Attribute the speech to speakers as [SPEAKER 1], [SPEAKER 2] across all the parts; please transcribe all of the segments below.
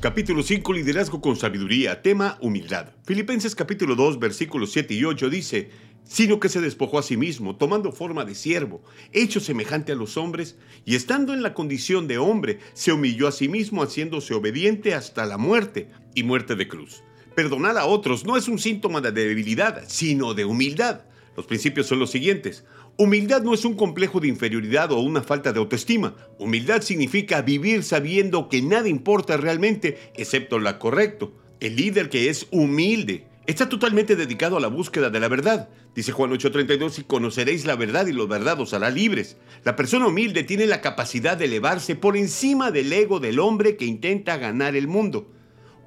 [SPEAKER 1] Capítulo 5, Liderazgo con Sabiduría, tema Humildad. Filipenses capítulo 2, versículos 7 y 8 dice, sino que se despojó a sí mismo, tomando forma de siervo, hecho semejante a los hombres, y estando en la condición de hombre, se humilló a sí mismo, haciéndose obediente hasta la muerte, y muerte de cruz. Perdonar a otros no es un síntoma de debilidad, sino de humildad. Los principios son los siguientes. Humildad no es un complejo de inferioridad o una falta de autoestima. Humildad significa vivir sabiendo que nada importa realmente excepto lo correcto. El líder que es humilde está totalmente dedicado a la búsqueda de la verdad. Dice Juan 8:32, y conoceréis la verdad y la verdad os hará libres. La persona humilde tiene la capacidad de elevarse por encima del ego del hombre que intenta ganar el mundo.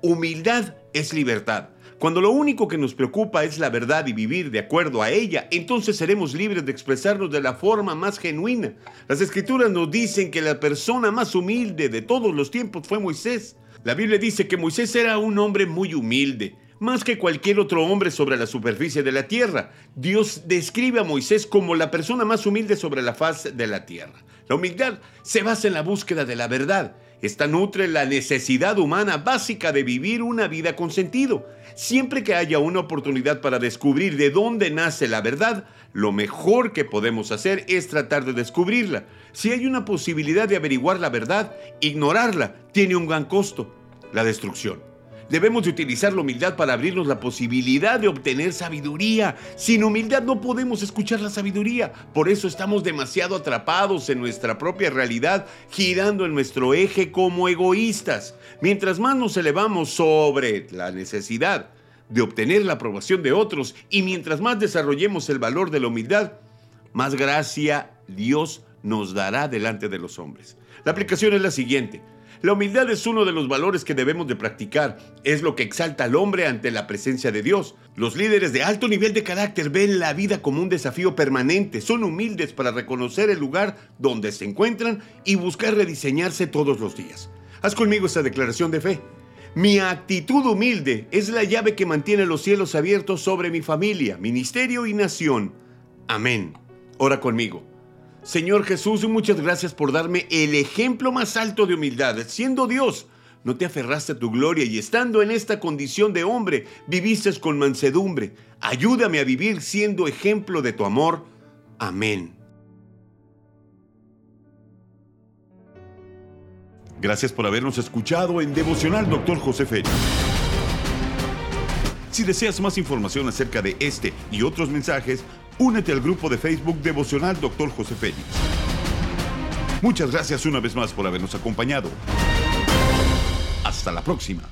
[SPEAKER 1] Humildad es libertad. Cuando lo único que nos preocupa es la verdad y vivir de acuerdo a ella, entonces seremos libres de expresarnos de la forma más genuina. Las escrituras nos dicen que la persona más humilde de todos los tiempos fue Moisés. La Biblia dice que Moisés era un hombre muy humilde, más que cualquier otro hombre sobre la superficie de la tierra. Dios describe a Moisés como la persona más humilde sobre la faz de la tierra. La humildad se basa en la búsqueda de la verdad. Esta nutre la necesidad humana básica de vivir una vida con sentido. Siempre que haya una oportunidad para descubrir de dónde nace la verdad, lo mejor que podemos hacer es tratar de descubrirla. Si hay una posibilidad de averiguar la verdad, ignorarla tiene un gran costo, la destrucción. Debemos de utilizar la humildad para abrirnos la posibilidad de obtener sabiduría. Sin humildad no podemos escuchar la sabiduría. Por eso estamos demasiado atrapados en nuestra propia realidad, girando en nuestro eje como egoístas. Mientras más nos elevamos sobre la necesidad de obtener la aprobación de otros y mientras más desarrollemos el valor de la humildad, más gracia Dios nos dará delante de los hombres. La aplicación es la siguiente. La humildad es uno de los valores que debemos de practicar. Es lo que exalta al hombre ante la presencia de Dios. Los líderes de alto nivel de carácter ven la vida como un desafío permanente. Son humildes para reconocer el lugar donde se encuentran y buscar rediseñarse todos los días. Haz conmigo esta declaración de fe. Mi actitud humilde es la llave que mantiene los cielos abiertos sobre mi familia, ministerio y nación. Amén. Ora conmigo. Señor Jesús, muchas gracias por darme el ejemplo más alto de humildad. Siendo Dios, no te aferraste a tu gloria y estando en esta condición de hombre, viviste con mansedumbre. Ayúdame a vivir siendo ejemplo de tu amor. Amén. Gracias por habernos escuchado en Devocional Dr. José Félix. Si deseas más información acerca de este y otros mensajes, Únete al grupo de Facebook Devocional Dr. José Félix. Muchas gracias una vez más por habernos acompañado. Hasta la próxima.